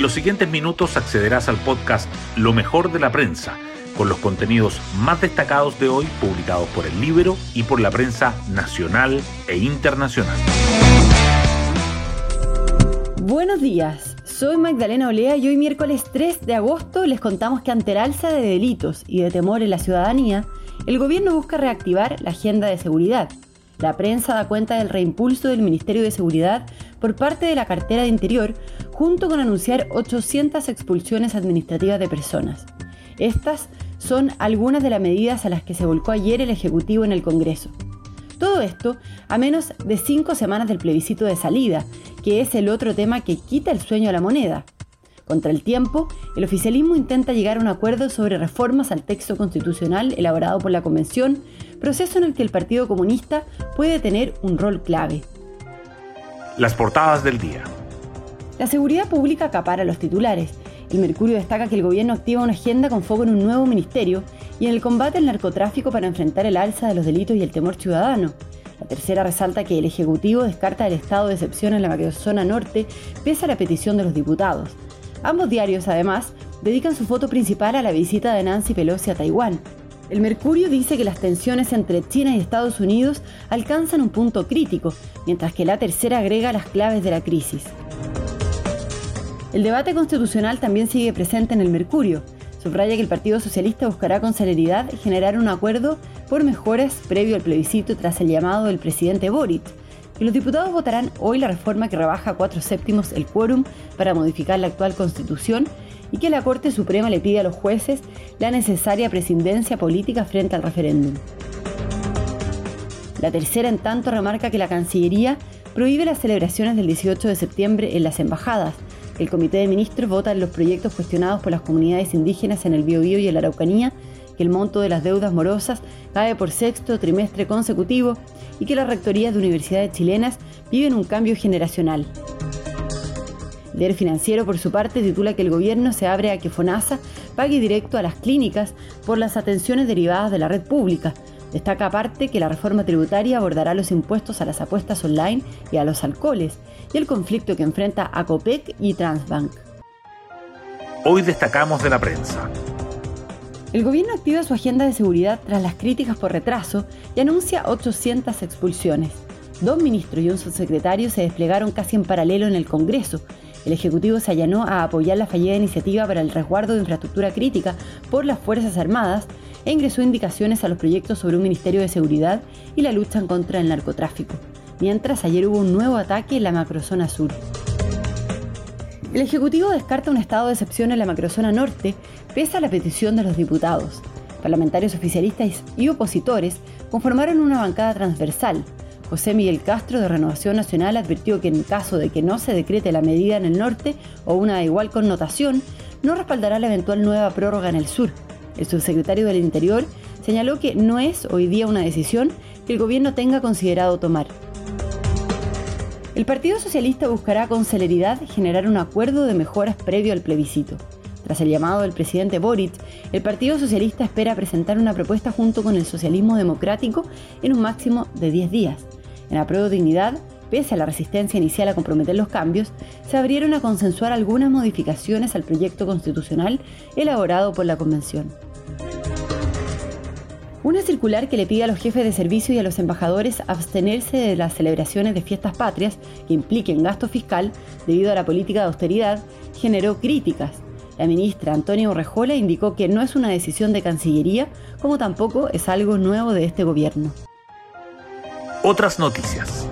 En los siguientes minutos accederás al podcast Lo mejor de la prensa, con los contenidos más destacados de hoy publicados por el libro y por la prensa nacional e internacional. Buenos días, soy Magdalena Olea y hoy miércoles 3 de agosto les contamos que ante el alza de delitos y de temor en la ciudadanía, el gobierno busca reactivar la agenda de seguridad. La prensa da cuenta del reimpulso del Ministerio de Seguridad por parte de la cartera de Interior, junto con anunciar 800 expulsiones administrativas de personas. Estas son algunas de las medidas a las que se volcó ayer el Ejecutivo en el Congreso. Todo esto a menos de cinco semanas del plebiscito de salida, que es el otro tema que quita el sueño a la moneda. Contra el tiempo, el oficialismo intenta llegar a un acuerdo sobre reformas al texto constitucional elaborado por la Convención, proceso en el que el Partido Comunista puede tener un rol clave. Las portadas del día. La seguridad pública acapara los titulares. El Mercurio destaca que el gobierno activa una agenda con foco en un nuevo ministerio y en el combate al narcotráfico para enfrentar el alza de los delitos y el temor ciudadano. La tercera resalta que el Ejecutivo descarta el estado de excepción en la macrozona norte pese a la petición de los diputados. Ambos diarios, además, dedican su foto principal a la visita de Nancy Pelosi a Taiwán. El Mercurio dice que las tensiones entre China y Estados Unidos alcanzan un punto crítico, mientras que la tercera agrega las claves de la crisis. El debate constitucional también sigue presente en el Mercurio. Subraya que el Partido Socialista buscará con celeridad generar un acuerdo por mejoras previo al plebiscito tras el llamado del presidente Boric, y los diputados votarán hoy la reforma que rebaja a cuatro séptimos el quórum para modificar la actual constitución y que la Corte Suprema le pide a los jueces la necesaria prescindencia política frente al referéndum. La tercera, en tanto, remarca que la Cancillería prohíbe las celebraciones del 18 de septiembre en las embajadas. El Comité de Ministros vota en los proyectos cuestionados por las comunidades indígenas en el Biobío y en la Araucanía que el monto de las deudas morosas cae por sexto trimestre consecutivo y que las rectorías de universidades chilenas viven un cambio generacional. El financiero, por su parte, titula que el gobierno se abre a que FONASA pague directo a las clínicas por las atenciones derivadas de la red pública. Destaca aparte que la reforma tributaria abordará los impuestos a las apuestas online y a los alcoholes y el conflicto que enfrenta a COPEC y Transbank. Hoy destacamos de la prensa. El gobierno activa su agenda de seguridad tras las críticas por retraso y anuncia 800 expulsiones. Dos ministros y un subsecretario se desplegaron casi en paralelo en el Congreso. El Ejecutivo se allanó a apoyar la fallida iniciativa para el resguardo de infraestructura crítica por las Fuerzas Armadas e ingresó indicaciones a los proyectos sobre un Ministerio de Seguridad y la lucha contra el narcotráfico. Mientras ayer hubo un nuevo ataque en la macrozona sur. El Ejecutivo descarta un estado de excepción en la macrozona norte, pese a la petición de los diputados. Parlamentarios oficialistas y opositores conformaron una bancada transversal. José Miguel Castro de Renovación Nacional advirtió que en caso de que no se decrete la medida en el norte o una igual connotación, no respaldará la eventual nueva prórroga en el sur. El subsecretario del Interior señaló que no es hoy día una decisión que el gobierno tenga considerado tomar. El Partido Socialista buscará con celeridad generar un acuerdo de mejoras previo al plebiscito. Tras el llamado del presidente Boric, el Partido Socialista espera presentar una propuesta junto con el socialismo democrático en un máximo de 10 días. En la prueba dignidad, pese a la resistencia inicial a comprometer los cambios, se abrieron a consensuar algunas modificaciones al proyecto constitucional elaborado por la Convención. Una circular que le pide a los jefes de servicio y a los embajadores abstenerse de las celebraciones de fiestas patrias que impliquen gasto fiscal debido a la política de austeridad generó críticas. La ministra Antonia Urrejola indicó que no es una decisión de Cancillería, como tampoco es algo nuevo de este gobierno. Otras noticias.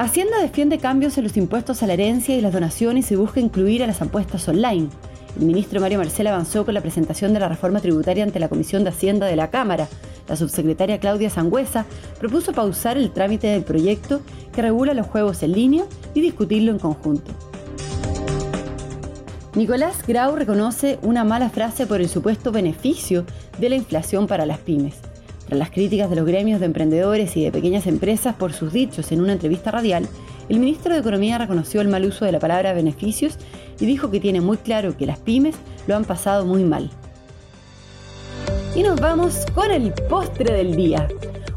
Hacienda defiende cambios en los impuestos a la herencia y las donaciones y busca incluir a las apuestas online. El ministro Mario Marcel avanzó con la presentación de la reforma tributaria ante la Comisión de Hacienda de la Cámara. La subsecretaria Claudia Sangüesa propuso pausar el trámite del proyecto que regula los juegos en línea y discutirlo en conjunto. Nicolás Grau reconoce una mala frase por el supuesto beneficio de la inflación para las pymes. Tras las críticas de los gremios de emprendedores y de pequeñas empresas por sus dichos en una entrevista radial, el ministro de Economía reconoció el mal uso de la palabra beneficios y dijo que tiene muy claro que las pymes lo han pasado muy mal. Y nos vamos con el postre del día.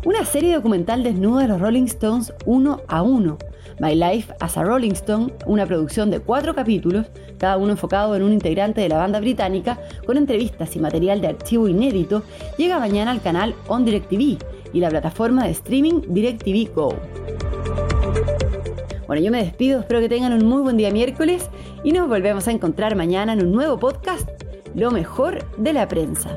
Una serie documental desnuda de los Rolling Stones uno a uno. My Life as a Rolling Stone, una producción de cuatro capítulos, cada uno enfocado en un integrante de la banda británica, con entrevistas y material de archivo inédito, llega mañana al canal On DirecTV y la plataforma de streaming DirecTV Go. Bueno, yo me despido, espero que tengan un muy buen día miércoles y nos volvemos a encontrar mañana en un nuevo podcast, Lo mejor de la prensa.